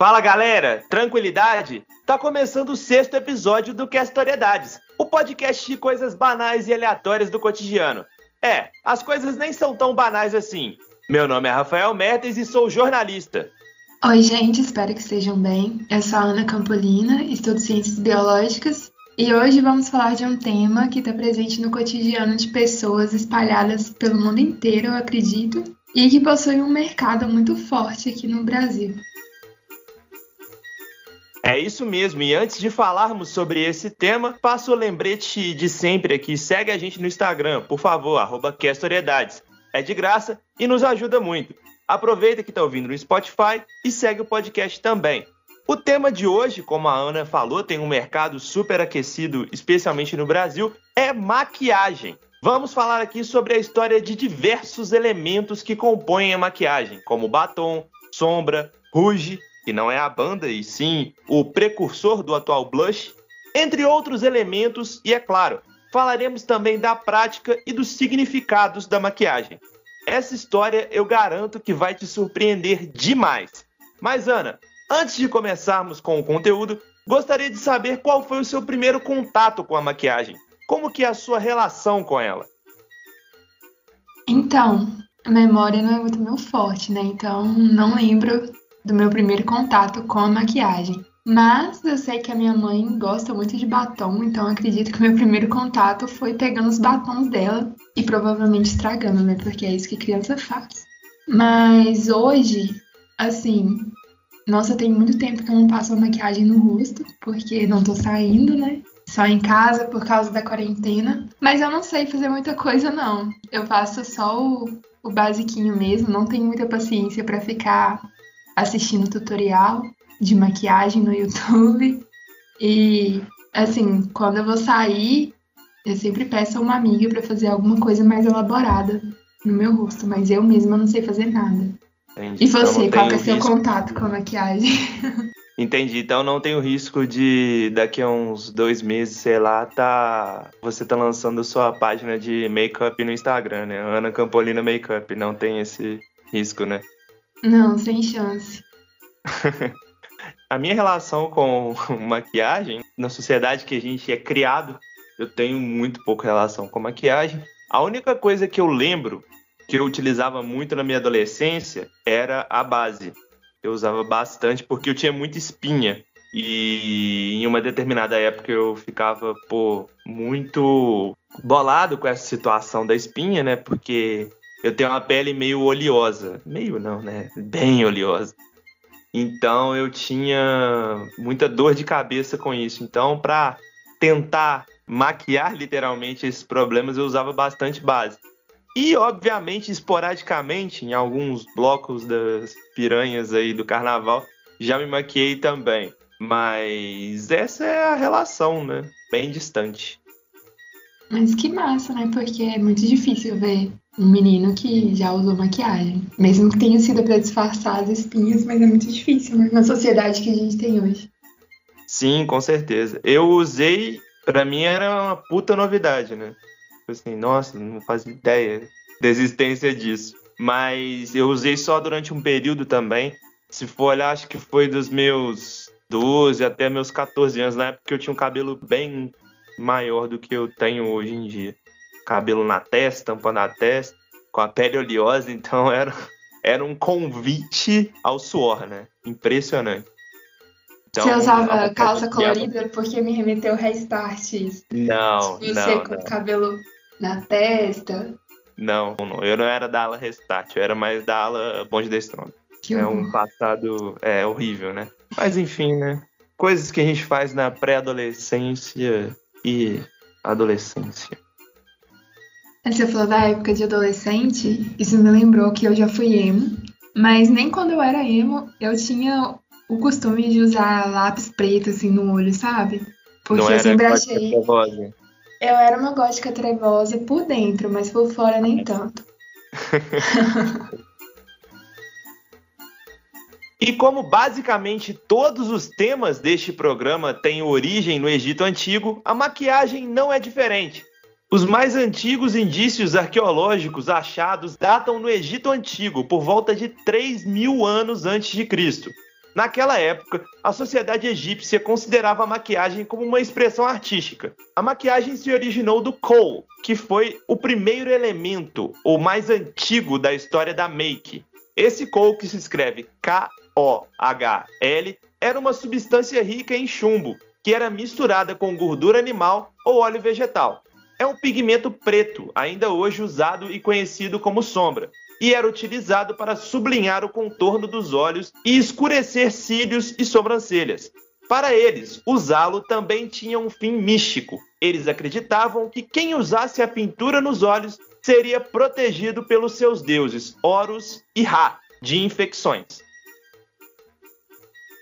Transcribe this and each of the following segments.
Fala galera, tranquilidade? Tá começando o sexto episódio do Questoriedades, o podcast de coisas banais e aleatórias do cotidiano. É, as coisas nem são tão banais assim. Meu nome é Rafael Mertens e sou jornalista. Oi, gente, espero que estejam bem. Eu sou a Ana Campolina, estudo Ciências Biológicas e hoje vamos falar de um tema que está presente no cotidiano de pessoas espalhadas pelo mundo inteiro, eu acredito, e que possui um mercado muito forte aqui no Brasil. É isso mesmo, e antes de falarmos sobre esse tema, passo o lembrete de sempre aqui. Segue a gente no Instagram, por favor, arroba. É de graça e nos ajuda muito. Aproveita que está ouvindo no Spotify e segue o podcast também. O tema de hoje, como a Ana falou, tem um mercado super aquecido, especialmente no Brasil, é maquiagem. Vamos falar aqui sobre a história de diversos elementos que compõem a maquiagem, como batom, sombra, rouge que não é a banda e sim o precursor do atual blush, entre outros elementos, e é claro, falaremos também da prática e dos significados da maquiagem. Essa história eu garanto que vai te surpreender demais. Mas Ana, antes de começarmos com o conteúdo, gostaria de saber qual foi o seu primeiro contato com a maquiagem. Como que é a sua relação com ela? Então, a memória não é muito meu forte, né? Então, não lembro do meu primeiro contato com a maquiagem. Mas eu sei que a minha mãe gosta muito de batom, então acredito que o meu primeiro contato foi pegando os batons dela e provavelmente estragando, né? Porque é isso que criança faz. Mas hoje, assim, nossa, tem muito tempo que eu não passo maquiagem no rosto, porque não tô saindo, né? Só em casa por causa da quarentena. Mas eu não sei fazer muita coisa, não. Eu faço só o, o basiquinho mesmo, não tenho muita paciência para ficar assistindo tutorial de maquiagem no YouTube. E assim, quando eu vou sair, eu sempre peço a uma amiga para fazer alguma coisa mais elaborada no meu rosto, mas eu mesma não sei fazer nada. Entendi. E você, então, qual é o seu contato com a maquiagem? Entendi. Então não tem o risco de daqui a uns dois meses, sei lá, tá. Você tá lançando sua página de make-up no Instagram, né? Ana Campolina Makeup. Não tem esse risco, né? Não, sem chance. a minha relação com maquiagem, na sociedade que a gente é criado, eu tenho muito pouca relação com maquiagem. A única coisa que eu lembro que eu utilizava muito na minha adolescência era a base. Eu usava bastante porque eu tinha muita espinha. E em uma determinada época eu ficava, pô, muito bolado com essa situação da espinha, né? Porque eu tenho uma pele meio oleosa. Meio não, né? Bem oleosa. Então eu tinha muita dor de cabeça com isso. Então, para tentar maquiar literalmente esses problemas, eu usava bastante base. E, obviamente, esporadicamente, em alguns blocos das piranhas aí do carnaval, já me maquiei também. Mas essa é a relação, né? Bem distante. Mas que massa, né? Porque é muito difícil ver um menino que já usou maquiagem. Mesmo que tenha sido para disfarçar as espinhas, mas é muito difícil, né? Na sociedade que a gente tem hoje. Sim, com certeza. Eu usei, para mim era uma puta novidade, né? Tipo assim, nossa, não fazia ideia da existência disso. Mas eu usei só durante um período também. Se for olhar, acho que foi dos meus 12 até meus 14 anos, na época eu tinha um cabelo bem maior do que eu tenho hoje em dia. Cabelo na testa, tampando a testa, com a pele oleosa, então era, era um convite ao suor, né? Impressionante. Então, você usava calça colorida porque me remeteu restart. Não, você não. com não. o cabelo na testa. Não, não, eu não era da ala restart, eu era mais da ala bonde da estrona. Que é um passado é, horrível, né? Mas enfim, né? Coisas que a gente faz na pré-adolescência e adolescência. Você falou da época de adolescente, isso me lembrou que eu já fui emo, mas nem quando eu era emo eu tinha o costume de usar lápis preto assim no olho, sabe? Porque Não eu sempre achei. Trevosa. Eu era uma gótica trevosa por dentro, mas por fora nem tanto. E como basicamente todos os temas deste programa têm origem no Egito Antigo, a maquiagem não é diferente. Os mais antigos indícios arqueológicos achados datam no Egito Antigo, por volta de 3 mil anos antes de Cristo. Naquela época, a sociedade egípcia considerava a maquiagem como uma expressão artística. A maquiagem se originou do kohl, que foi o primeiro elemento, ou mais antigo da história da make. Esse kohl, que se escreve K-O-H-L, era uma substância rica em chumbo, que era misturada com gordura animal ou óleo vegetal. É um pigmento preto, ainda hoje usado e conhecido como sombra, e era utilizado para sublinhar o contorno dos olhos e escurecer cílios e sobrancelhas. Para eles, usá-lo também tinha um fim místico. Eles acreditavam que quem usasse a pintura nos olhos seria protegido pelos seus deuses Horus e Ra de infecções.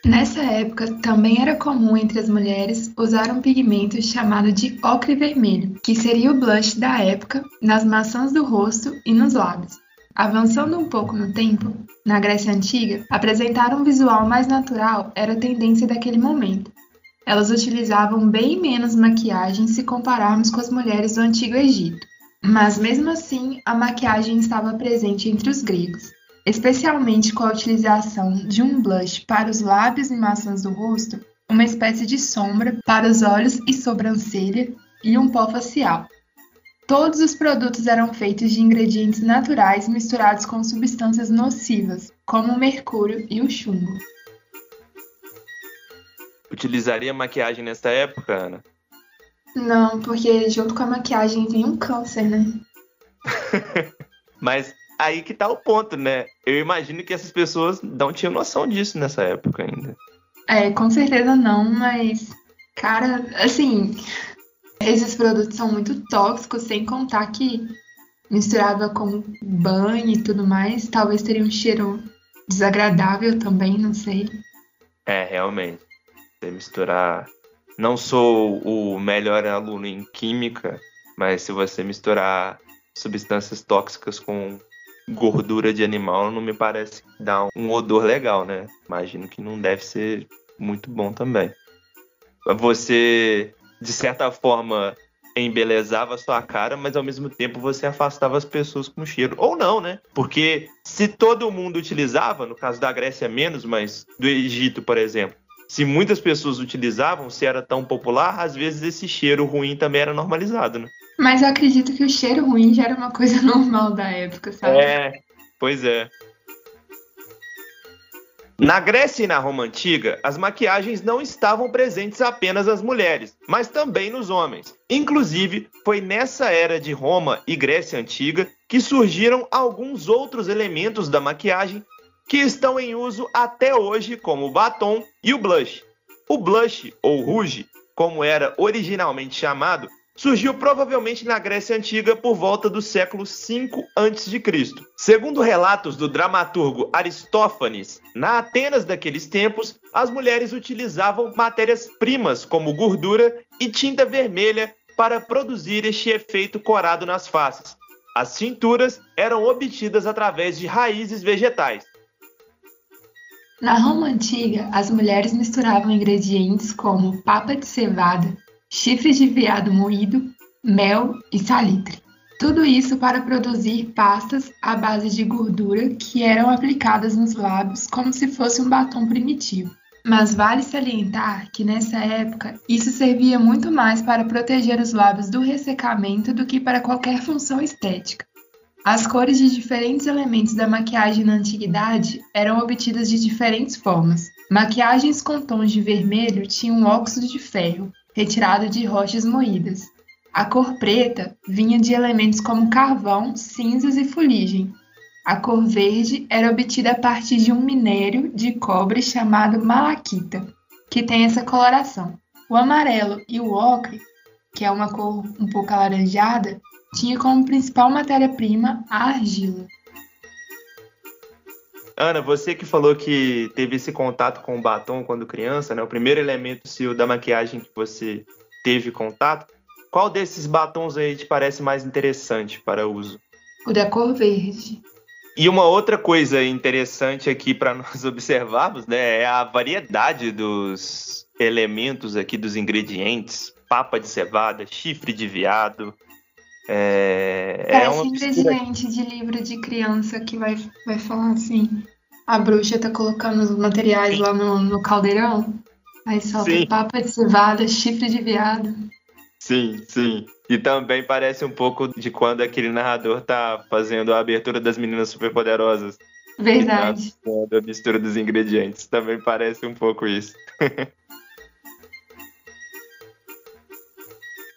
Nessa época, também era comum entre as mulheres usar um pigmento chamado de ocre vermelho, que seria o blush da época nas maçãs do rosto e nos lábios. Avançando um pouco no tempo, na Grécia Antiga, apresentar um visual mais natural era a tendência daquele momento. Elas utilizavam bem menos maquiagem se compararmos com as mulheres do Antigo Egito. Mas mesmo assim, a maquiagem estava presente entre os gregos, especialmente com a utilização de um blush para os lábios e maçãs do rosto, uma espécie de sombra para os olhos e sobrancelha e um pó facial. Todos os produtos eram feitos de ingredientes naturais misturados com substâncias nocivas, como o mercúrio e o chumbo. Utilizaria maquiagem nessa época, Ana? Não, porque junto com a maquiagem vem um câncer, né? Mas aí que tá o ponto, né? Eu imagino que essas pessoas não tinham noção disso nessa época ainda. É, com certeza não, mas, cara, assim, esses produtos são muito tóxicos, sem contar que misturava com banho e tudo mais, talvez teria um cheiro desagradável também, não sei. É, realmente. Você misturar. Não sou o melhor aluno em química, mas se você misturar substâncias tóxicas com gordura de animal, não me parece dar um odor legal, né? Imagino que não deve ser muito bom também. Você de certa forma, embelezava a sua cara, mas ao mesmo tempo você afastava as pessoas com cheiro. Ou não, né? Porque se todo mundo utilizava, no caso da Grécia menos, mas do Egito, por exemplo, se muitas pessoas utilizavam, se era tão popular, às vezes esse cheiro ruim também era normalizado, né? Mas eu acredito que o cheiro ruim já era uma coisa normal da época, sabe? É, pois é. Na Grécia e na Roma antiga, as maquiagens não estavam presentes apenas nas mulheres, mas também nos homens. Inclusive, foi nessa era de Roma e Grécia antiga que surgiram alguns outros elementos da maquiagem que estão em uso até hoje, como o batom e o blush. O blush, ou rouge, como era originalmente chamado, surgiu provavelmente na Grécia Antiga por volta do século V a.C. Segundo relatos do dramaturgo Aristófanes, na Atenas daqueles tempos, as mulheres utilizavam matérias-primas como gordura e tinta vermelha para produzir este efeito corado nas faces. As tinturas eram obtidas através de raízes vegetais. Na Roma antiga, as mulheres misturavam ingredientes como papa de cevada, chifres de veado moído, mel e salitre. Tudo isso para produzir pastas à base de gordura que eram aplicadas nos lábios como se fosse um batom primitivo. Mas vale salientar que nessa época isso servia muito mais para proteger os lábios do ressecamento do que para qualquer função estética. As cores de diferentes elementos da maquiagem na antiguidade eram obtidas de diferentes formas. Maquiagens com tons de vermelho tinham óxido de ferro, retirado de rochas moídas. A cor preta vinha de elementos como carvão, cinzas e fuligem. A cor verde era obtida a partir de um minério de cobre chamado malaquita, que tem essa coloração. O amarelo e o ocre, que é uma cor um pouco alaranjada, tinha como principal matéria-prima a argila. Ana, você que falou que teve esse contato com o batom quando criança, né? O primeiro elemento seu da maquiagem que você teve contato. Qual desses batons aí te parece mais interessante para uso? O da cor verde. E uma outra coisa interessante aqui para nós observarmos, né, é a variedade dos elementos aqui dos ingredientes, papa de cevada, chifre de veado, é, Parece é um ingrediente de livro de criança que vai, vai falar assim. a bruxa tá colocando os materiais lá no, no caldeirão. Aí solta sim. papa de cevada, chifre de viado. Sim, sim. E também parece um pouco de quando aquele narrador tá fazendo a abertura das meninas superpoderosas. Verdade. Tá a mistura dos ingredientes. Também parece um pouco isso.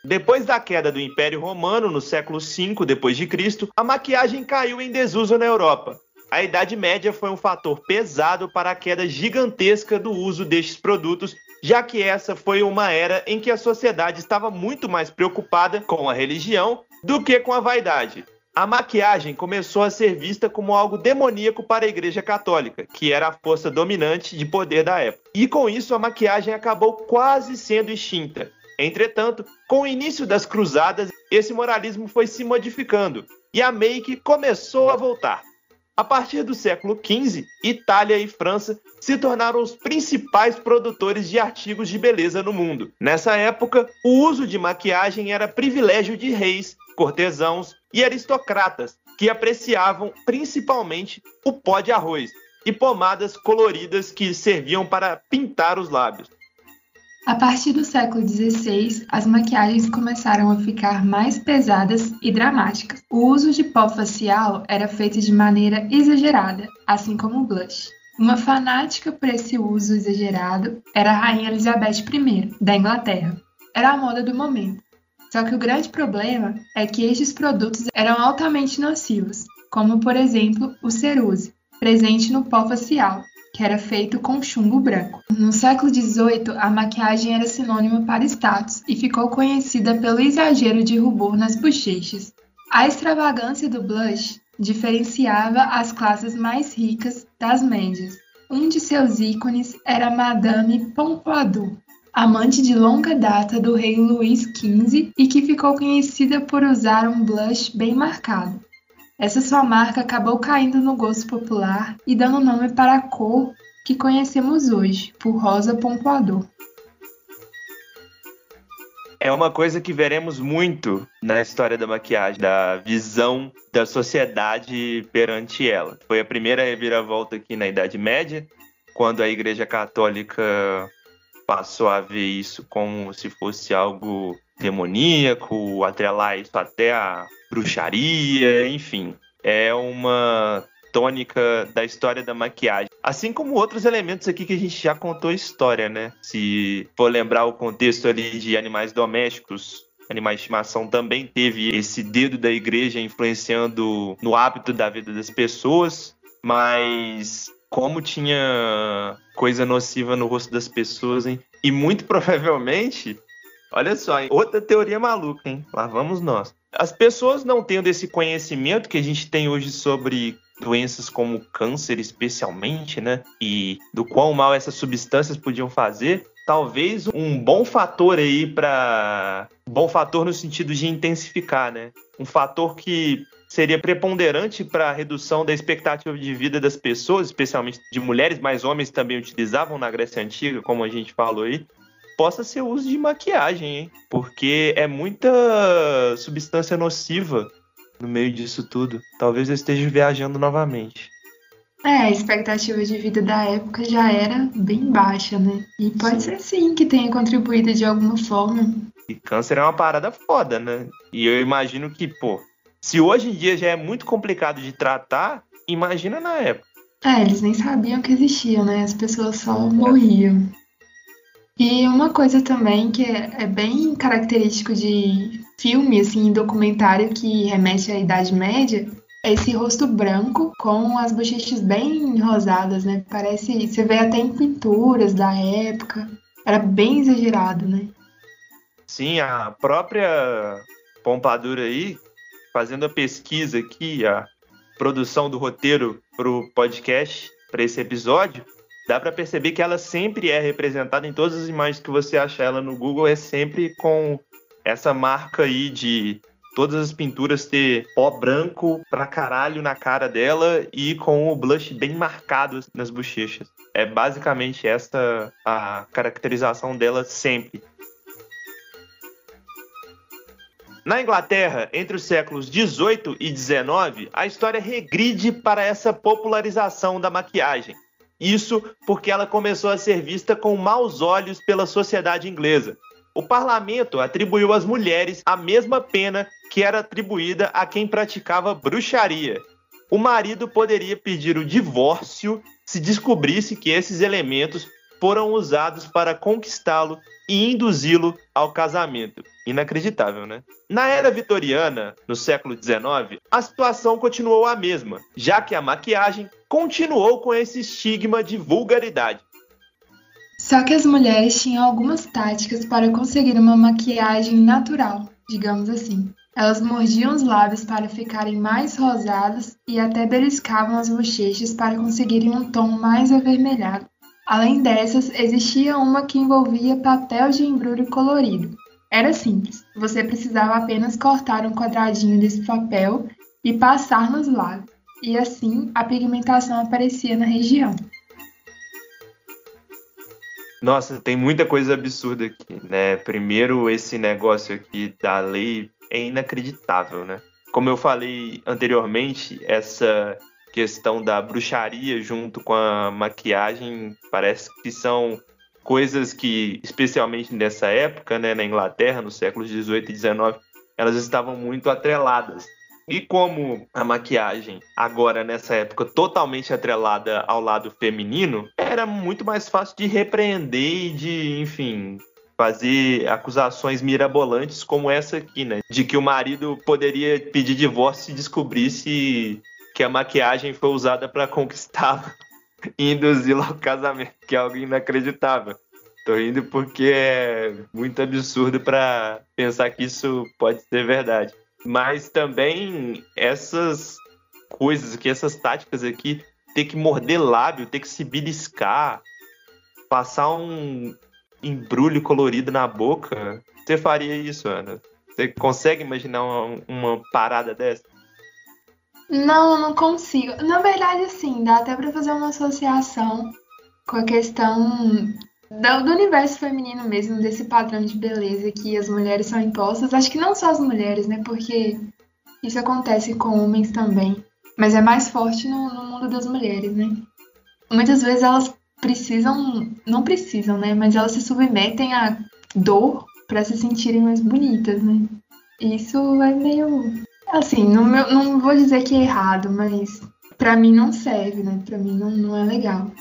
Depois da queda do Império Romano no século V d.C., a maquiagem caiu em desuso na Europa. A Idade Média foi um fator pesado para a queda gigantesca do uso destes produtos, já que essa foi uma era em que a sociedade estava muito mais preocupada com a religião do que com a vaidade. A maquiagem começou a ser vista como algo demoníaco para a Igreja Católica, que era a força dominante de poder da época. E com isso, a maquiagem acabou quase sendo extinta. Entretanto, com o início das cruzadas, esse moralismo foi se modificando e a make começou a voltar. A partir do século XV, Itália e França se tornaram os principais produtores de artigos de beleza no mundo. Nessa época, o uso de maquiagem era privilégio de reis, cortesãos e aristocratas, que apreciavam principalmente o pó de arroz e pomadas coloridas que serviam para pintar os lábios. A partir do século XVI, as maquiagens começaram a ficar mais pesadas e dramáticas. O uso de pó facial era feito de maneira exagerada, assim como o blush. Uma fanática por esse uso exagerado era a Rainha Elizabeth I, da Inglaterra. Era a moda do momento. Só que o grande problema é que estes produtos eram altamente nocivos, como por exemplo o ceruse, presente no pó facial, que era feito com chumbo branco. No século XVIII, a maquiagem era sinônimo para status e ficou conhecida pelo exagero de rubor nas bochechas. A extravagância do blush diferenciava as classes mais ricas das médias. Um de seus ícones era Madame Pompadour, amante de longa data do rei Luís XV e que ficou conhecida por usar um blush bem marcado. Essa sua marca acabou caindo no gosto popular e dando nome para a cor que conhecemos hoje, por rosa pompoador. É uma coisa que veremos muito na história da maquiagem, da visão da sociedade perante ela. Foi a primeira reviravolta aqui na Idade Média, quando a Igreja Católica passou a ver isso como se fosse algo demoníaco, atrelar isso até a bruxaria, enfim. É uma tônica da história da maquiagem. Assim como outros elementos aqui que a gente já contou história, né? Se for lembrar o contexto ali de animais domésticos, animais de estimação também teve esse dedo da igreja influenciando no hábito da vida das pessoas, mas como tinha coisa nociva no rosto das pessoas, hein? E muito provavelmente, olha só, hein? outra teoria maluca, hein? Lá vamos nós. As pessoas não tendo esse conhecimento que a gente tem hoje sobre doenças como câncer, especialmente, né? E do quão mal essas substâncias podiam fazer, talvez um bom fator aí para bom fator no sentido de intensificar, né? Um fator que seria preponderante para a redução da expectativa de vida das pessoas, especialmente de mulheres, mas homens também utilizavam na Grécia Antiga, como a gente falou aí, possa ser o uso de maquiagem, hein? Porque é muita substância nociva no meio disso tudo. Talvez eu esteja viajando novamente. É, a expectativa de vida da época já era bem baixa, né? E pode sim. ser sim que tenha contribuído de alguma forma. E câncer é uma parada foda, né? E eu imagino que, pô, se hoje em dia já é muito complicado de tratar, imagina na época. É, eles nem sabiam que existia, né? As pessoas só morriam. E uma coisa também que é, é bem característico de filme, assim, documentário que remete à Idade Média, esse rosto branco com as bochechas bem rosadas, né? Parece, você vê até em pinturas da época. Era bem exagerado, né? Sim, a própria Pompadour aí fazendo a pesquisa aqui, a produção do roteiro para o podcast, para esse episódio, dá para perceber que ela sempre é representada em todas as imagens que você acha ela no Google, é sempre com essa marca aí de todas as pinturas ter pó branco pra caralho na cara dela e com o blush bem marcado nas bochechas. É basicamente essa a caracterização dela sempre. Na Inglaterra, entre os séculos 18 e 19, a história regride para essa popularização da maquiagem. Isso porque ela começou a ser vista com maus olhos pela sociedade inglesa. O parlamento atribuiu às mulheres a mesma pena que era atribuída a quem praticava bruxaria. O marido poderia pedir o divórcio se descobrisse que esses elementos foram usados para conquistá-lo e induzi-lo ao casamento. Inacreditável, né? Na era vitoriana, no século XIX, a situação continuou a mesma, já que a maquiagem continuou com esse estigma de vulgaridade. Só que as mulheres tinham algumas táticas para conseguir uma maquiagem natural, digamos assim. Elas mordiam os lábios para ficarem mais rosados e até beliscavam as bochechas para conseguirem um tom mais avermelhado. Além dessas, existia uma que envolvia papel de embrulho colorido. Era simples, você precisava apenas cortar um quadradinho desse papel e passar nos lábios, e assim a pigmentação aparecia na região. Nossa, tem muita coisa absurda aqui, né? Primeiro, esse negócio aqui da lei é inacreditável, né? Como eu falei anteriormente, essa questão da bruxaria junto com a maquiagem parece que são coisas que, especialmente nessa época, né, na Inglaterra, nos séculos 18 e 19, elas estavam muito atreladas. E como a maquiagem, agora nessa época, totalmente atrelada ao lado feminino, era muito mais fácil de repreender e de, enfim, fazer acusações mirabolantes como essa aqui, né? De que o marido poderia pedir divórcio se descobrisse que a maquiagem foi usada para conquistá-lo e induzi-lo ao casamento, que é algo inacreditável. Tô rindo porque é muito absurdo para pensar que isso pode ser verdade. Mas também essas coisas aqui, essas táticas aqui, ter que morder lábio, ter que se beliscar, passar um embrulho colorido na boca. Você faria isso, Ana? Você consegue imaginar uma, uma parada dessa? Não, não consigo. Na verdade, sim, dá até para fazer uma associação com a questão do, do, universo feminino mesmo, desse padrão de beleza que as mulheres são impostas. Acho que não só as mulheres, né? Porque isso acontece com homens também. Mas é mais forte no, no mundo das mulheres, né? Muitas vezes elas precisam, não precisam, né? Mas elas se submetem à dor para se sentirem mais bonitas, né? Isso é meio Assim, meu, não vou dizer que é errado, mas para mim não serve, né? Para mim não, não é legal.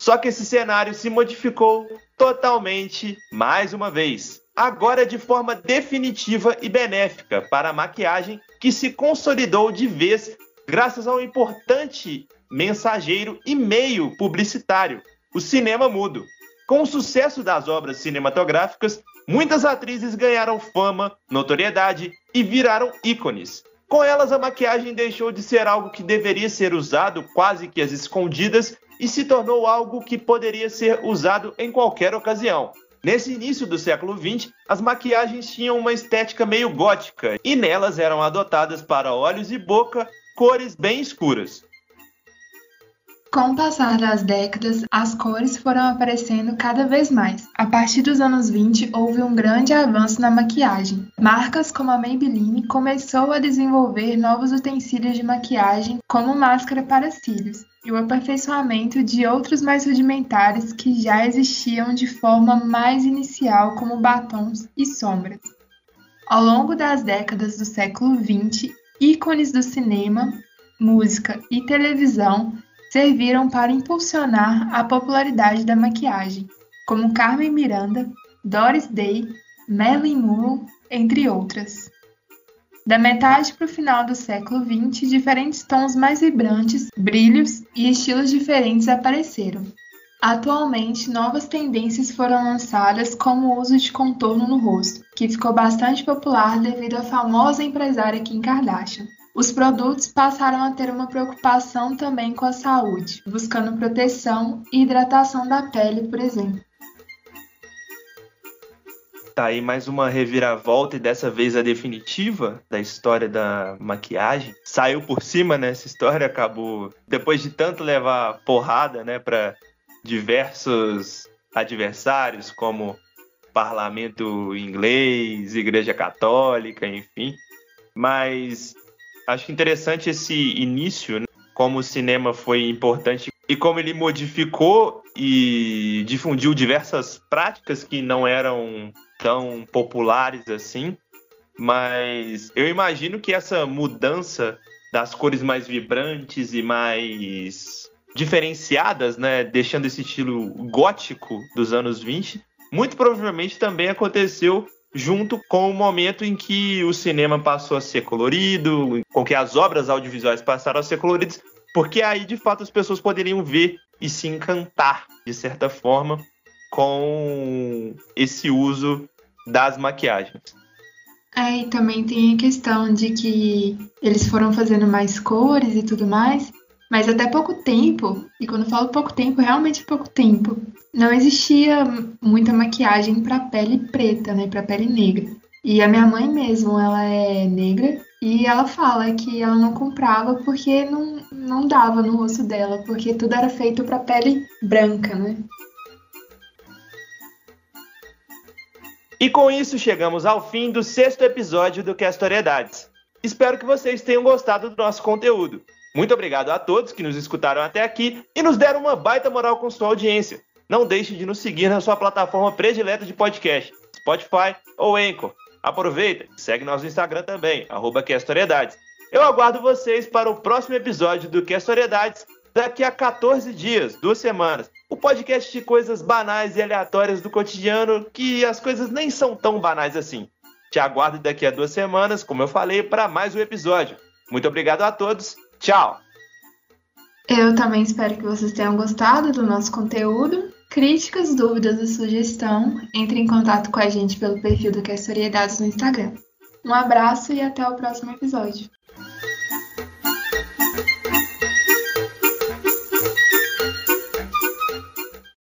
Só que esse cenário se modificou totalmente mais uma vez. Agora de forma definitiva e benéfica para a maquiagem que se consolidou de vez graças ao importante mensageiro e meio publicitário, o cinema mudo. Com o sucesso das obras cinematográficas, Muitas atrizes ganharam fama, notoriedade e viraram ícones. Com elas, a maquiagem deixou de ser algo que deveria ser usado quase que às escondidas e se tornou algo que poderia ser usado em qualquer ocasião. Nesse início do século XX, as maquiagens tinham uma estética meio gótica e nelas eram adotadas para olhos e boca cores bem escuras. Com o passar das décadas, as cores foram aparecendo cada vez mais. A partir dos anos 20, houve um grande avanço na maquiagem. Marcas como a Maybelline começou a desenvolver novos utensílios de maquiagem, como máscara para cílios, e o aperfeiçoamento de outros mais rudimentares que já existiam de forma mais inicial, como batons e sombras. Ao longo das décadas do século XX, ícones do cinema, música e televisão serviram para impulsionar a popularidade da maquiagem, como Carmen Miranda, Doris Day, Marilyn Monroe, entre outras. Da metade para o final do século XX, diferentes tons mais vibrantes, brilhos e estilos diferentes apareceram. Atualmente, novas tendências foram lançadas, como o uso de contorno no rosto, que ficou bastante popular devido à famosa empresária Kim Kardashian. Os produtos passaram a ter uma preocupação também com a saúde, buscando proteção e hidratação da pele, por exemplo. Tá aí mais uma reviravolta e dessa vez a definitiva da história da maquiagem. Saiu por cima né? história, acabou depois de tanto levar porrada, né, para diversos adversários como parlamento inglês, igreja católica, enfim. Mas acho interessante esse início, né? como o cinema foi importante e como ele modificou e difundiu diversas práticas que não eram tão populares assim. Mas eu imagino que essa mudança das cores mais vibrantes e mais diferenciadas, né, deixando esse estilo gótico dos anos 20, muito provavelmente também aconteceu junto com o momento em que o cinema passou a ser colorido, com que as obras audiovisuais passaram a ser coloridas, porque aí de fato as pessoas poderiam ver e se encantar de certa forma com esse uso das maquiagens. É, e também tem a questão de que eles foram fazendo mais cores e tudo mais, mas até pouco tempo, e quando falo pouco tempo, realmente pouco tempo, não existia muita maquiagem para pele preta, né, para pele negra. E a minha mãe mesmo, ela é negra e ela fala que ela não comprava porque não, não dava no rosto dela, porque tudo era feito para pele branca, né? E com isso chegamos ao fim do sexto episódio do Questoriedades. Espero que vocês tenham gostado do nosso conteúdo. Muito obrigado a todos que nos escutaram até aqui e nos deram uma baita moral com sua audiência. Não deixe de nos seguir na sua plataforma predileta de podcast, Spotify ou Anchor. Aproveita e segue nosso Instagram também, arroba Eu aguardo vocês para o próximo episódio do Questoriedades daqui a 14 dias, duas semanas. O podcast de coisas banais e aleatórias do cotidiano, que as coisas nem são tão banais assim. Te aguardo daqui a duas semanas, como eu falei, para mais um episódio. Muito obrigado a todos. Tchau! Eu também espero que vocês tenham gostado do nosso conteúdo. Críticas, dúvidas e sugestão, entre em contato com a gente pelo perfil do Questoriedades no Instagram. Um abraço e até o próximo episódio.